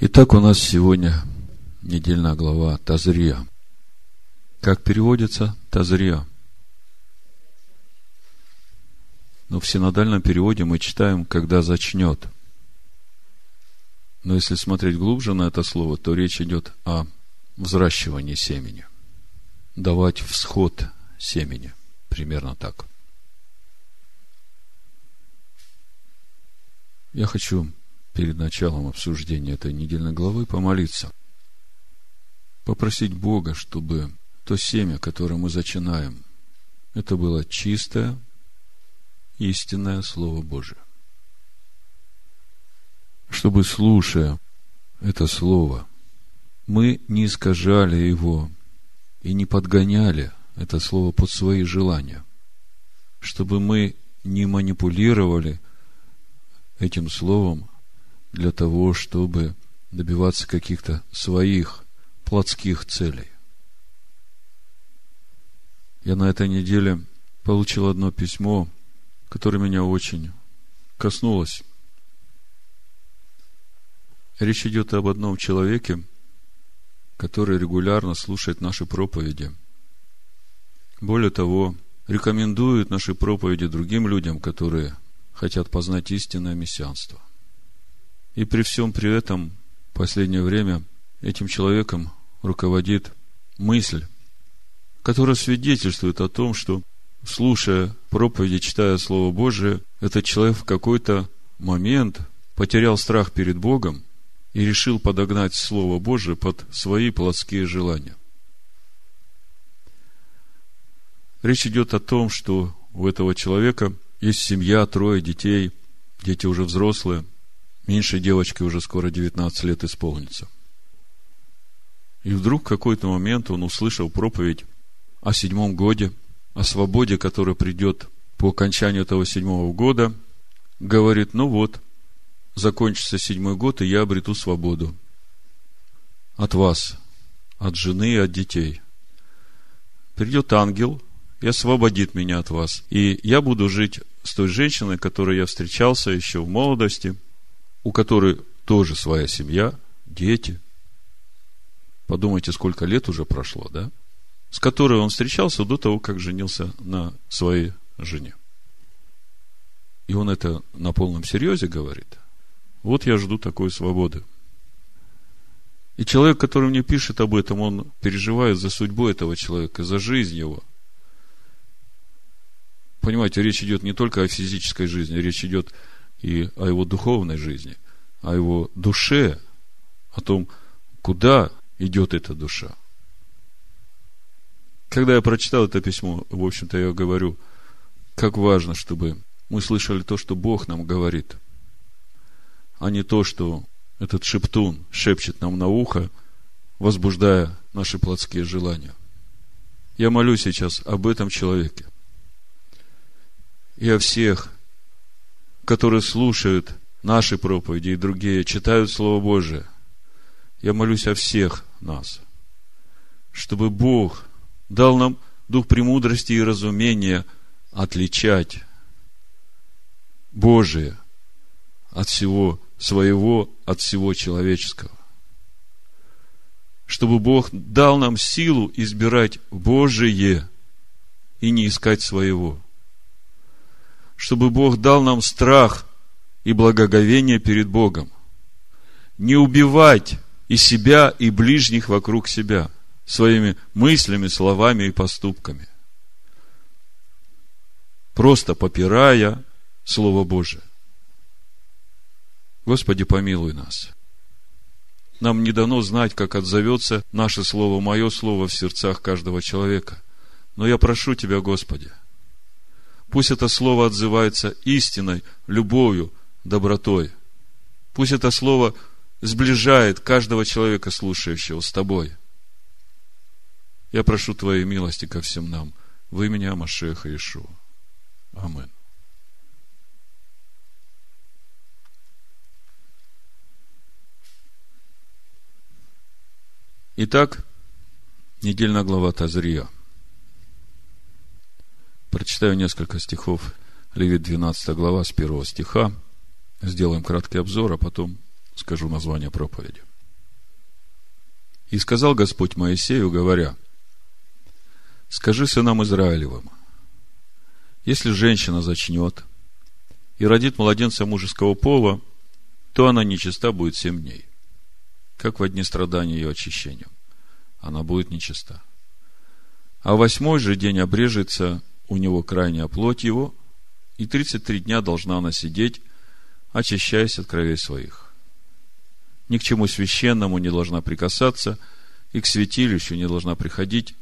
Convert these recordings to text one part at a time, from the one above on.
Итак, у нас сегодня недельная глава Тазрия. Как переводится Тазрия? Но в синодальном переводе мы читаем «когда зачнет». Но если смотреть глубже на это слово, то речь идет о взращивании семени. Давать всход семени. Примерно так. Я хочу перед началом обсуждения этой недельной главы помолиться. Попросить Бога, чтобы то семя, которое мы зачинаем, это было чистое, истинное Слово Божие. Чтобы, слушая это Слово, мы не искажали его и не подгоняли это Слово под свои желания. Чтобы мы не манипулировали этим Словом для того, чтобы добиваться каких-то своих плотских целей. Я на этой неделе получил одно письмо, которое меня очень коснулось. Речь идет об одном человеке, который регулярно слушает наши проповеди. Более того, рекомендует наши проповеди другим людям, которые хотят познать истинное мессианство. И при всем при этом, в последнее время, этим человеком руководит мысль, которая свидетельствует о том, что, слушая проповеди, читая Слово Божие, этот человек в какой-то момент потерял страх перед Богом и решил подогнать Слово Божие под свои плотские желания. Речь идет о том, что у этого человека есть семья, трое детей, дети уже взрослые – Меньшей девочке уже скоро 19 лет исполнится. И вдруг в какой-то момент он услышал проповедь о седьмом годе, о свободе, которая придет по окончанию этого седьмого года. Говорит, ну вот, закончится седьмой год, и я обрету свободу. От вас, от жены и от детей. Придет ангел и освободит меня от вас. И я буду жить с той женщиной, которой я встречался еще в молодости – у которой тоже своя семья, дети. Подумайте, сколько лет уже прошло, да? С которой он встречался до того, как женился на своей жене. И он это на полном серьезе говорит. Вот я жду такой свободы. И человек, который мне пишет об этом, он переживает за судьбу этого человека, за жизнь его. Понимаете, речь идет не только о физической жизни, речь идет и о его духовной жизни, о его душе, о том, куда идет эта душа. Когда я прочитал это письмо, в общем-то, я говорю, как важно, чтобы мы слышали то, что Бог нам говорит, а не то, что этот шептун шепчет нам на ухо, возбуждая наши плотские желания. Я молю сейчас об этом человеке и о всех которые слушают наши проповеди и другие, читают Слово Божие, я молюсь о всех нас, чтобы Бог дал нам дух премудрости и разумения отличать Божие от всего своего, от всего человеческого. Чтобы Бог дал нам силу избирать Божие и не искать своего – чтобы Бог дал нам страх и благоговение перед Богом. Не убивать и себя, и ближних вокруг себя своими мыслями, словами и поступками. Просто попирая Слово Божие. Господи, помилуй нас. Нам не дано знать, как отзовется наше Слово, мое Слово в сердцах каждого человека. Но я прошу Тебя, Господи, Пусть это слово отзывается истиной, любовью, добротой. Пусть это слово сближает каждого человека, слушающего с тобой. Я прошу Твоей милости ко всем нам. Вы имени Амашеха Ишуа. Амин. Итак, недельная глава Тазрия – Прочитаю несколько стихов. Левит 12 глава с первого стиха. Сделаем краткий обзор, а потом скажу название проповеди. И сказал Господь Моисею, говоря, скажи сынам Израилевым, если женщина зачнет и родит младенца мужеского пола, то она нечиста будет семь дней, как в одни страдания ее очищением. Она будет нечиста. А восьмой же день обрежется у него крайняя плоть его, и тридцать три дня должна она сидеть, очищаясь от кровей своих. Ни к чему священному не должна прикасаться, и к святилищу не должна приходить,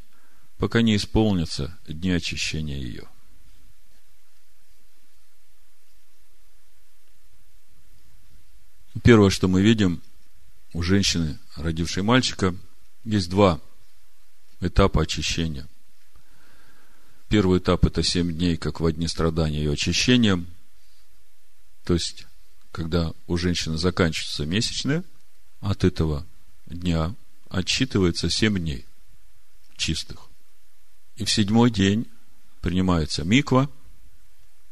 пока не исполнятся дни очищения ее. Первое, что мы видим у женщины, родившей мальчика, есть два этапа очищения. Первый этап – это семь дней, как в одни страдания и очищения. То есть, когда у женщины заканчиваются месячные, от этого дня отсчитывается семь дней чистых. И в седьмой день принимается миква,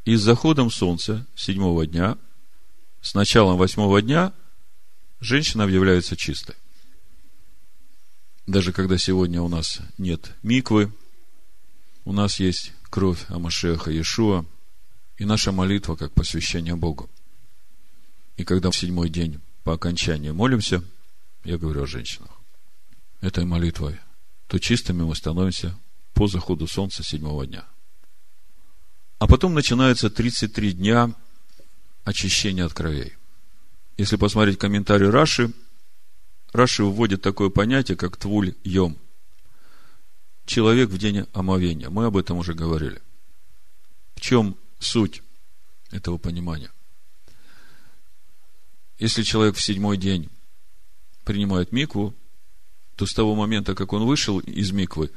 и с заходом солнца седьмого дня, с началом восьмого дня, женщина объявляется чистой. Даже когда сегодня у нас нет миквы, у нас есть кровь Амашеха Иешуа и наша молитва как посвящение Богу. И когда в седьмой день по окончании молимся, я говорю о женщинах, этой молитвой, то чистыми мы становимся по заходу солнца седьмого дня. А потом начинается 33 дня очищения от кровей. Если посмотреть комментарий Раши, Раши вводит такое понятие, как твуль-йом. Человек в день омовения. Мы об этом уже говорили. В чем суть этого понимания? Если человек в седьмой день принимает микву, то с того момента, как он вышел из миквы,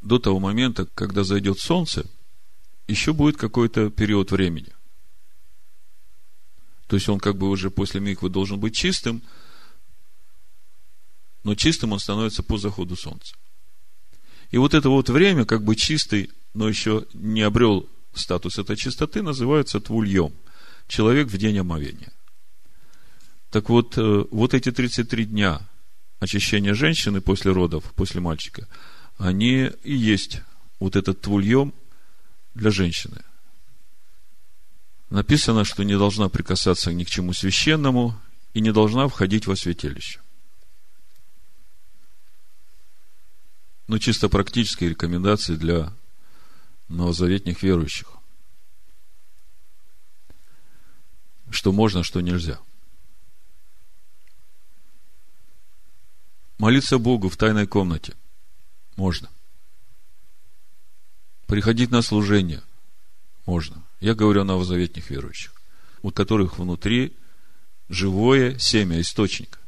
до того момента, когда зайдет солнце, еще будет какой-то период времени. То есть он как бы уже после миквы должен быть чистым – но чистым он становится по заходу солнца. И вот это вот время, как бы чистый, но еще не обрел статус этой чистоты, называется твульем. Человек в день омовения. Так вот, э, вот эти 33 дня очищения женщины после родов, после мальчика, они и есть вот этот твульем для женщины. Написано, что не должна прикасаться ни к чему священному и не должна входить во святилище. Ну, чисто практические рекомендации для новозаветних верующих. Что можно, что нельзя. Молиться Богу в тайной комнате можно. Приходить на служение можно. Я говорю о новозаветних верующих, у которых внутри живое семя, источник.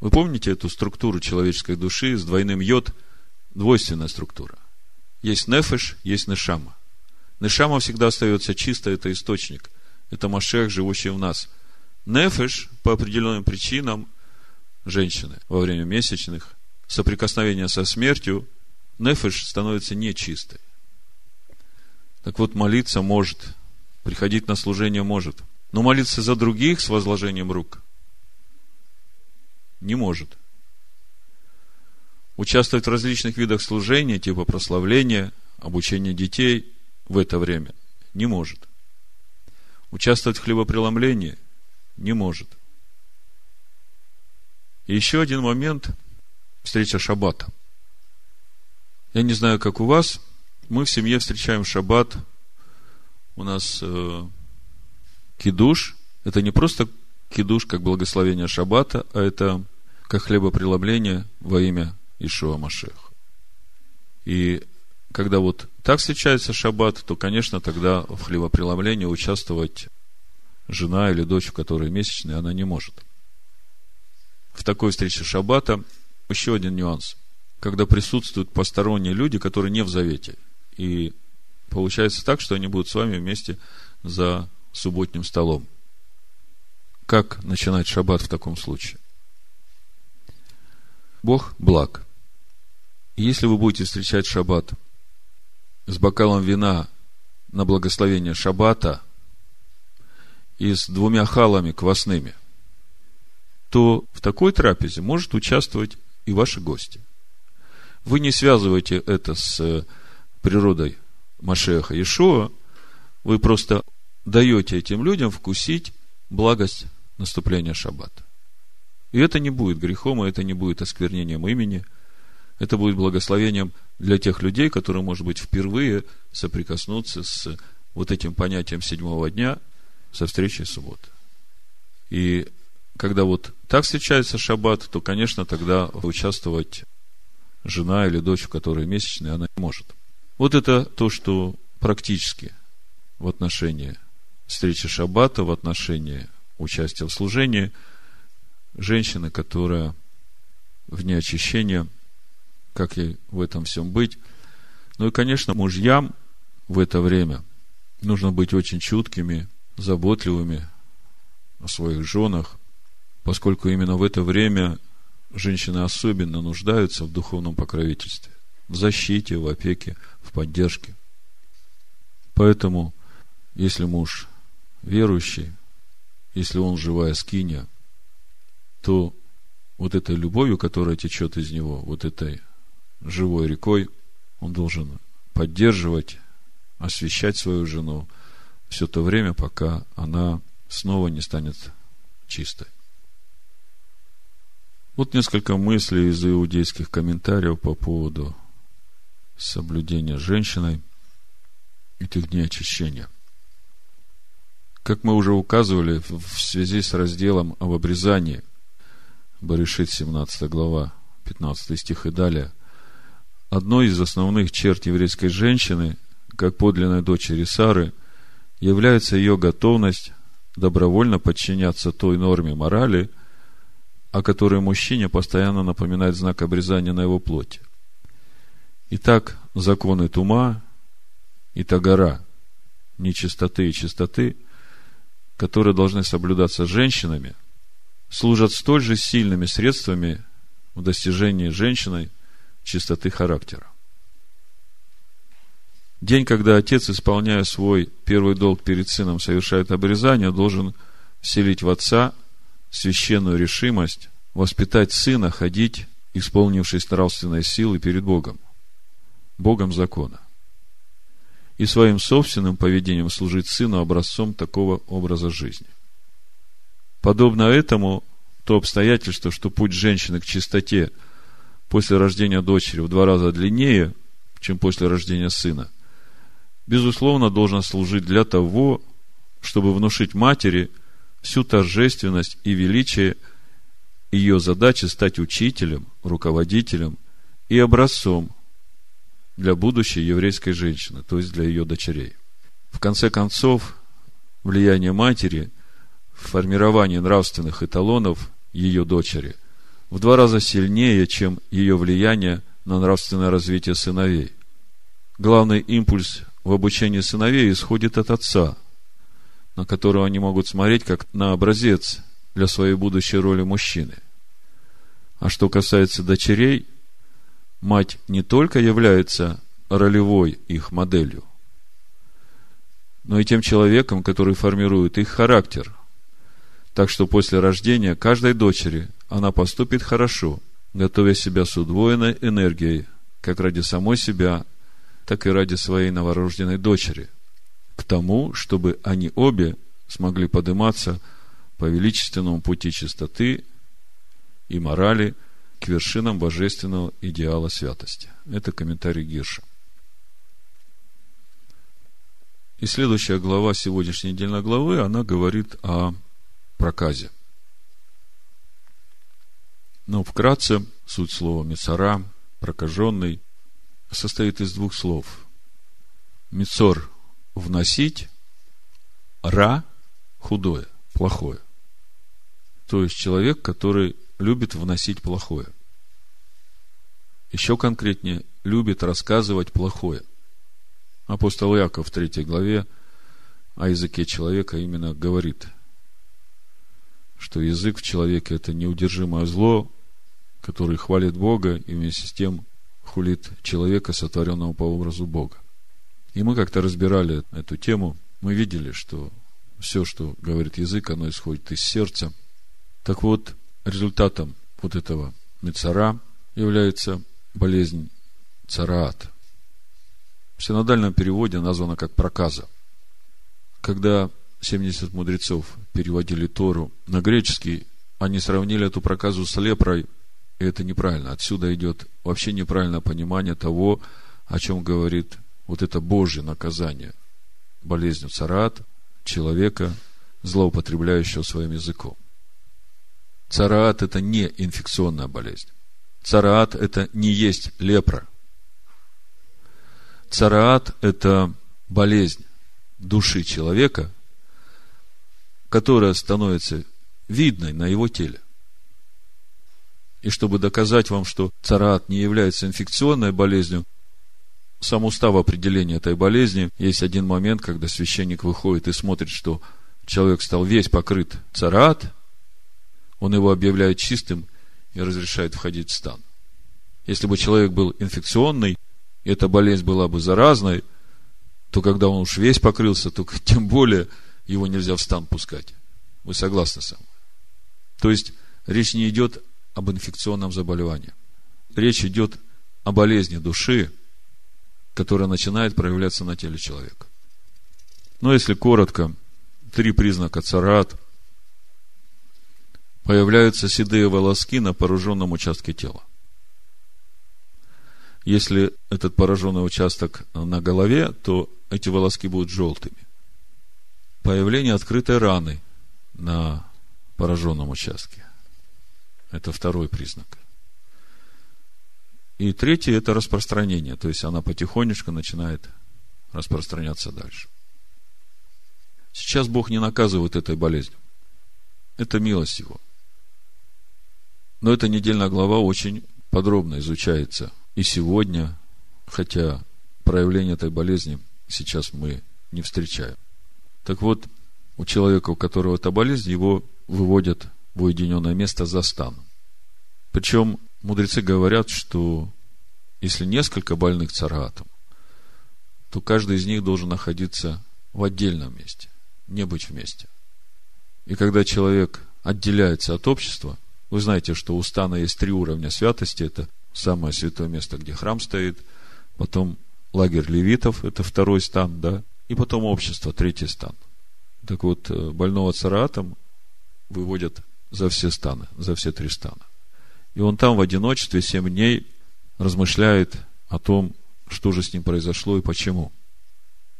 Вы помните эту структуру человеческой души с двойным йод? Двойственная структура. Есть нефеш, есть нешама. Нешама всегда остается чисто, это источник. Это Машех, живущий в нас. Нефеш, по определенным причинам, женщины во время месячных, соприкосновения со смертью, нефеш становится нечистой. Так вот, молиться может, приходить на служение может. Но молиться за других с возложением рук не может. Участвовать в различных видах служения, типа прославления, обучения детей в это время не может. Участвовать в хлебопреломлении не может. И еще один момент – встреча шаббата. Я не знаю, как у вас, мы в семье встречаем шаббат. У нас э, кидуш. Это не просто кидуш как благословение шаббата, а это как хлебопреломление во имя Ишуа Машех. И когда вот так встречается шаббат, то, конечно, тогда в хлебопреломлении участвовать жена или дочь, у которой месячные, она не может. В такой встрече шаббата еще один нюанс. Когда присутствуют посторонние люди, которые не в завете. И получается так, что они будут с вами вместе за субботним столом. Как начинать шаббат в таком случае? Бог благ. И если вы будете встречать шаббат с бокалом вина на благословение шаббата и с двумя халами квасными, то в такой трапезе может участвовать и ваши гости. Вы не связываете это с э, природой Машеха Ишуа, вы просто даете этим людям вкусить благость наступления шаббата. И это не будет грехом, и это не будет осквернением имени. Это будет благословением для тех людей, которые, может быть, впервые соприкоснутся с вот этим понятием седьмого дня со встречей субботы. И когда вот так встречается шаббат, то, конечно, тогда участвовать жена или дочь, у которой месячные, она не может. Вот это то, что практически в отношении встречи шаббата, в отношении участия в служении женщины, которая вне очищения, как ей в этом всем быть. Ну и, конечно, мужьям в это время нужно быть очень чуткими, заботливыми о своих женах, поскольку именно в это время женщины особенно нуждаются в духовном покровительстве, в защите, в опеке, в поддержке. Поэтому, если муж верующий, если он живая скиния, то вот этой любовью, которая течет из него, вот этой живой рекой, он должен поддерживать, освещать свою жену все то время, пока она снова не станет чистой. Вот несколько мыслей из иудейских комментариев по поводу соблюдения женщиной этих дней очищения. Как мы уже указывали в связи с разделом об обрезании, Баришит, 17 глава, 15 стих и далее, одной из основных черт еврейской женщины, как подлинной дочери Сары, является ее готовность добровольно подчиняться той норме морали, о которой мужчине постоянно напоминает знак обрезания на его плоти. Итак, законы тума и тагара, нечистоты и чистоты, которые должны соблюдаться женщинами, служат столь же сильными средствами в достижении женщиной чистоты характера. День, когда отец, исполняя свой первый долг перед сыном, совершает обрезание, должен вселить в отца священную решимость воспитать сына ходить, исполнившись нравственной силы перед Богом, Богом закона. И своим собственным поведением служить сыну образцом такого образа жизни. Подобно этому, то обстоятельство, что путь женщины к чистоте после рождения дочери в два раза длиннее, чем после рождения сына – безусловно, должен служить для того, чтобы внушить матери всю торжественность и величие ее задачи стать учителем, руководителем и образцом для будущей еврейской женщины, то есть для ее дочерей. В конце концов, влияние матери в формировании нравственных эталонов ее дочери в два раза сильнее, чем ее влияние на нравственное развитие сыновей. Главный импульс в обучении сыновей исходит от отца, на которого они могут смотреть как на образец для своей будущей роли мужчины. А что касается дочерей, мать не только является ролевой их моделью, но и тем человеком, который формирует их характер. Так что после рождения каждой дочери она поступит хорошо, готовя себя с удвоенной энергией, как ради самой себя, так и ради своей новорожденной дочери, к тому, чтобы они обе смогли подниматься по величественному пути чистоты и морали к вершинам божественного идеала святости. Это комментарий Гирша. И следующая глава сегодняшней недельной главы, она говорит о проказе. Но вкратце, суть слова Мицара, прокаженный, состоит из двух слов. Мицор – вносить, ра – худое, плохое. То есть человек, который любит вносить плохое. Еще конкретнее, любит рассказывать плохое. Апостол Яков в третьей главе о языке человека именно говорит, что язык в человеке – это неудержимое зло, который хвалит Бога и вместе с тем хулит человека, сотворенного по образу Бога. И мы как-то разбирали эту тему, мы видели, что все, что говорит язык, оно исходит из сердца. Так вот, результатом вот этого мецара является болезнь цараат. В синодальном переводе названа как проказа. Когда 70 мудрецов переводили Тору на греческий, они сравнили эту проказу с лепрой, и это неправильно. Отсюда идет вообще неправильное понимание того, о чем говорит вот это Божье наказание болезнью царат человека, злоупотребляющего своим языком. Цараат – это не инфекционная болезнь. Цараат – это не есть лепра. Цараат – это болезнь души человека, которая становится видной на его теле. И чтобы доказать вам, что цараат не является инфекционной болезнью, сам устав определения этой болезни, есть один момент, когда священник выходит и смотрит, что человек стал весь покрыт цараат, он его объявляет чистым и разрешает входить в стан. Если бы человек был инфекционный, и эта болезнь была бы заразной, то когда он уж весь покрылся, то тем более его нельзя в стан пускать. Вы согласны со мной? То есть, речь не идет об инфекционном заболевании. Речь идет о болезни души, которая начинает проявляться на теле человека. Но если коротко, три признака царат. Появляются седые волоски на пораженном участке тела. Если этот пораженный участок на голове, то эти волоски будут желтыми. Появление открытой раны на пораженном участке. Это второй признак. И третий – это распространение, то есть она потихонечку начинает распространяться дальше. Сейчас Бог не наказывает этой болезнью. Это милость Его. Но эта недельная глава очень подробно изучается и сегодня, хотя проявление этой болезни сейчас мы не встречаем. Так вот, у человека, у которого эта болезнь, его выводят в уединенное место за станом. Причем мудрецы говорят, что если несколько больных царатом, то каждый из них должен находиться в отдельном месте, не быть вместе. И когда человек отделяется от общества, вы знаете, что у стана есть три уровня святости. Это самое святое место, где храм стоит, потом лагерь левитов, это второй стан, да, и потом общество, третий стан. Так вот, э, больного царатом выводят за все станы, за все три стана. И он там в одиночестве семь дней размышляет о том, что же с ним произошло и почему.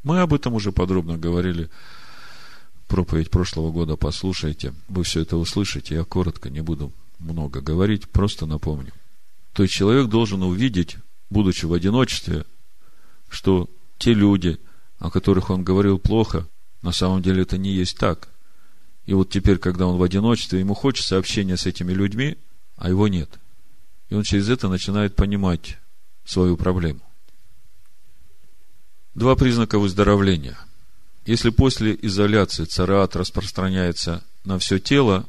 Мы об этом уже подробно говорили. Проповедь прошлого года послушайте. Вы все это услышите. Я коротко не буду много говорить, просто напомню. То есть человек должен увидеть, будучи в одиночестве, что те люди, о которых он говорил плохо, на самом деле это не есть так. И вот теперь, когда он в одиночестве, ему хочется общения с этими людьми, а его нет. И он через это начинает понимать свою проблему. Два признака выздоровления. Если после изоляции цараат распространяется на все тело,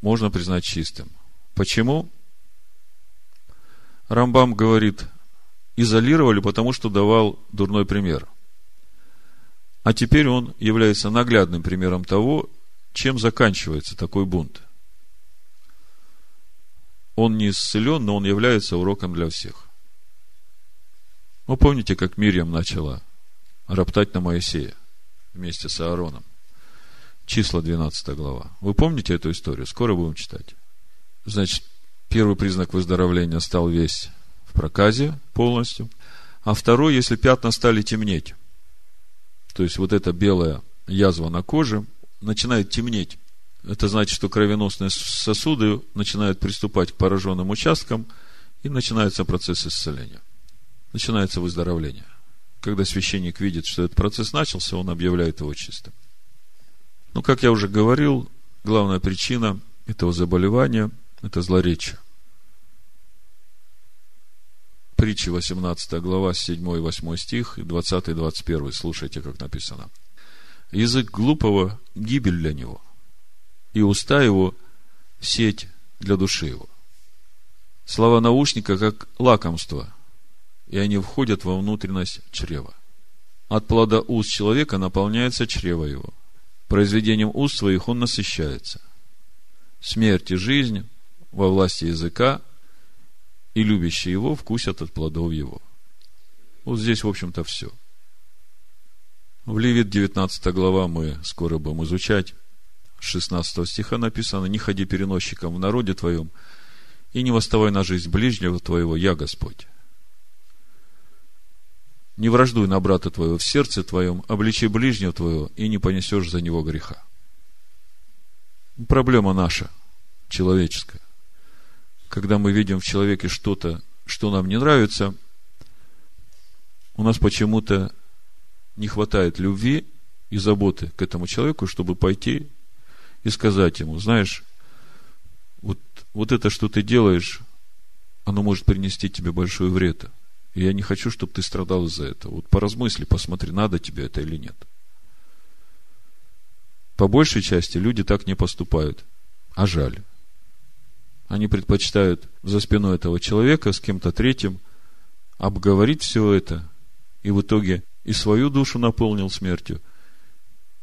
можно признать чистым. Почему? Рамбам говорит, изолировали, потому что давал дурной пример. А теперь он является наглядным примером того, чем заканчивается такой бунт он не исцелен, но он является уроком для всех. Вы помните, как Мирьям начала роптать на Моисея вместе с Аароном? Числа 12 глава. Вы помните эту историю? Скоро будем читать. Значит, первый признак выздоровления стал весь в проказе полностью. А второй, если пятна стали темнеть. То есть, вот эта белая язва на коже начинает темнеть это значит, что кровеносные сосуды начинают приступать к пораженным участкам, и начинается процесс исцеления. Начинается выздоровление. Когда священник видит, что этот процесс начался, он объявляет его чистым. Но, как я уже говорил, главная причина этого заболевания – это злоречие. Притча 18 глава, 7 и 8 стих, 20 и 21. Слушайте, как написано. Язык глупого – гибель для него – и уста его – сеть для души его. Слова наушника как лакомство, и они входят во внутренность чрева. От плода уст человека наполняется чрево его. Произведением уст своих он насыщается. Смерть и жизнь во власти языка, и любящие его вкусят от плодов его. Вот здесь, в общем-то, все. В Левит 19 глава мы скоро будем изучать. 16 стиха написано, «Не ходи переносчиком в народе твоем, и не восставай на жизнь ближнего твоего, я Господь». Не враждуй на брата твоего в сердце твоем, обличи ближнего твоего, и не понесешь за него греха. Проблема наша, человеческая. Когда мы видим в человеке что-то, что нам не нравится, у нас почему-то не хватает любви и заботы к этому человеку, чтобы пойти и сказать ему, знаешь, вот, вот это, что ты делаешь, оно может принести тебе большой вред. И я не хочу, чтобы ты страдал из-за этого. Вот поразмысли, посмотри, надо тебе это или нет. По большей части люди так не поступают. А жаль. Они предпочитают за спиной этого человека с кем-то третьим обговорить все это, и в итоге и свою душу наполнил смертью,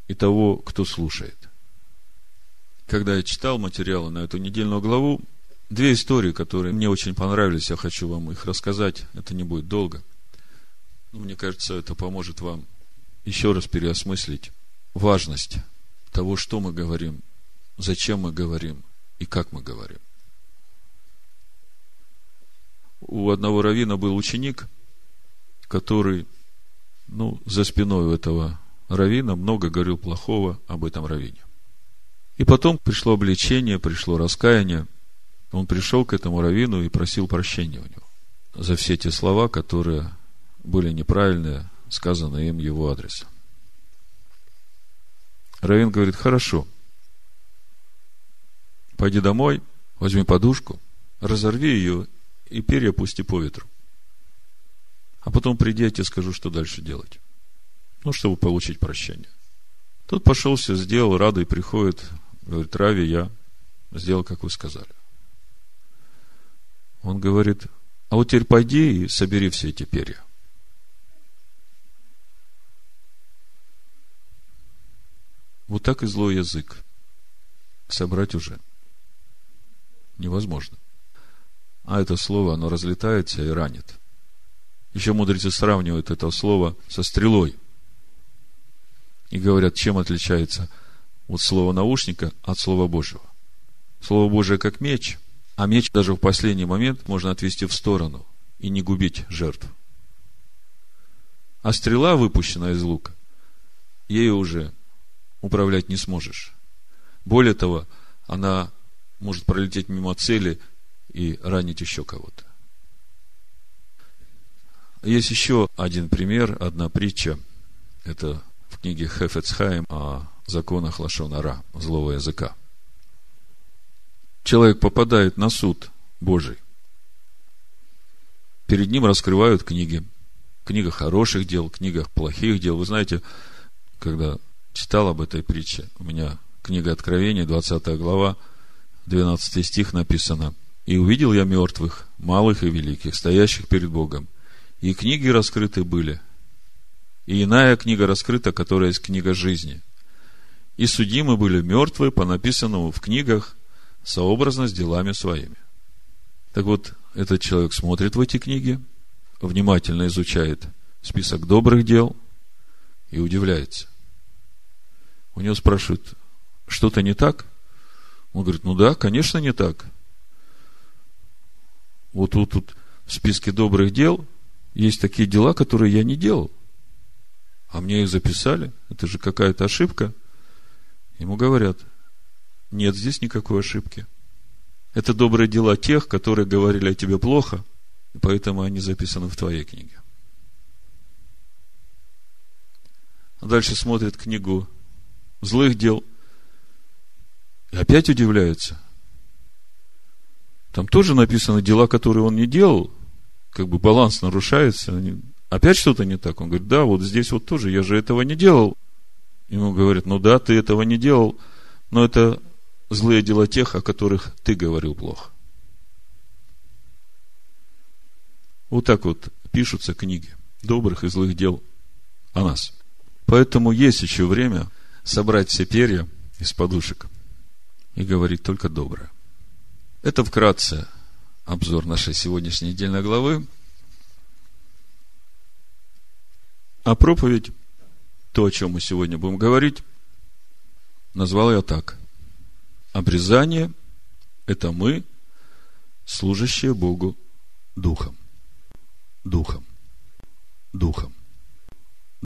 и того, кто слушает. Когда я читал материалы на эту недельную главу, Две истории, которые мне очень понравились, я хочу вам их рассказать. Это не будет долго. Но мне кажется, это поможет вам еще раз переосмыслить важность того, что мы говорим, зачем мы говорим и как мы говорим. У одного равина был ученик, который, ну, за спиной у этого равина много говорил плохого об этом равине. И потом пришло обличение, пришло раскаяние – он пришел к этому раввину и просил прощения у него за все те слова, которые были неправильные, сказанные им его адрес. Равин говорит, хорошо, пойди домой, возьми подушку, разорви ее и перья пусти по ветру. А потом приди, я тебе скажу, что дальше делать. Ну, чтобы получить прощение. Тот пошел, все сделал, радый приходит, говорит, Рави, я сделал, как вы сказали. Он говорит, а вот теперь пойди и собери все эти перья. Вот так и злой язык. Собрать уже невозможно. А это слово, оно разлетается и ранит. Еще мудрецы сравнивают это слово со стрелой. И говорят, чем отличается вот слово наушника от слова Божьего. Слово Божие как меч – а меч даже в последний момент можно отвести в сторону и не губить жертв. А стрела, выпущенная из лука, ею уже управлять не сможешь. Более того, она может пролететь мимо цели и ранить еще кого-то. Есть еще один пример, одна притча. Это в книге Хефецхайм о законах Лашонара, злого языка человек попадает на суд Божий, перед ним раскрывают книги. Книга хороших дел, книга плохих дел. Вы знаете, когда читал об этой притче, у меня книга Откровения, 20 глава, 12 стих написано. «И увидел я мертвых, малых и великих, стоящих перед Богом. И книги раскрыты были. И иная книга раскрыта, которая есть книга жизни. И судимы были мертвые по написанному в книгах сообразно с делами своими. Так вот, этот человек смотрит в эти книги, внимательно изучает список добрых дел и удивляется. У него спрашивают, что-то не так? Он говорит, ну да, конечно, не так. Вот тут, тут в списке добрых дел есть такие дела, которые я не делал. А мне их записали. Это же какая-то ошибка. Ему говорят – нет здесь никакой ошибки. Это добрые дела тех, которые говорили о тебе плохо, и поэтому они записаны в твоей книге. А дальше смотрит книгу злых дел и опять удивляется. Там тоже написаны дела, которые он не делал, как бы баланс нарушается. Опять что-то не так. Он говорит, да, вот здесь вот тоже, я же этого не делал. Ему говорят, ну да, ты этого не делал, но это злые дела тех, о которых ты говорил плохо. Вот так вот пишутся книги добрых и злых дел о нас. Поэтому есть еще время собрать все перья из подушек и говорить только доброе. Это вкратце обзор нашей сегодняшней недельной главы. А проповедь, то, о чем мы сегодня будем говорить, назвал я так. Обрезание – это мы, служащие Богу Духом. Духом. Духом.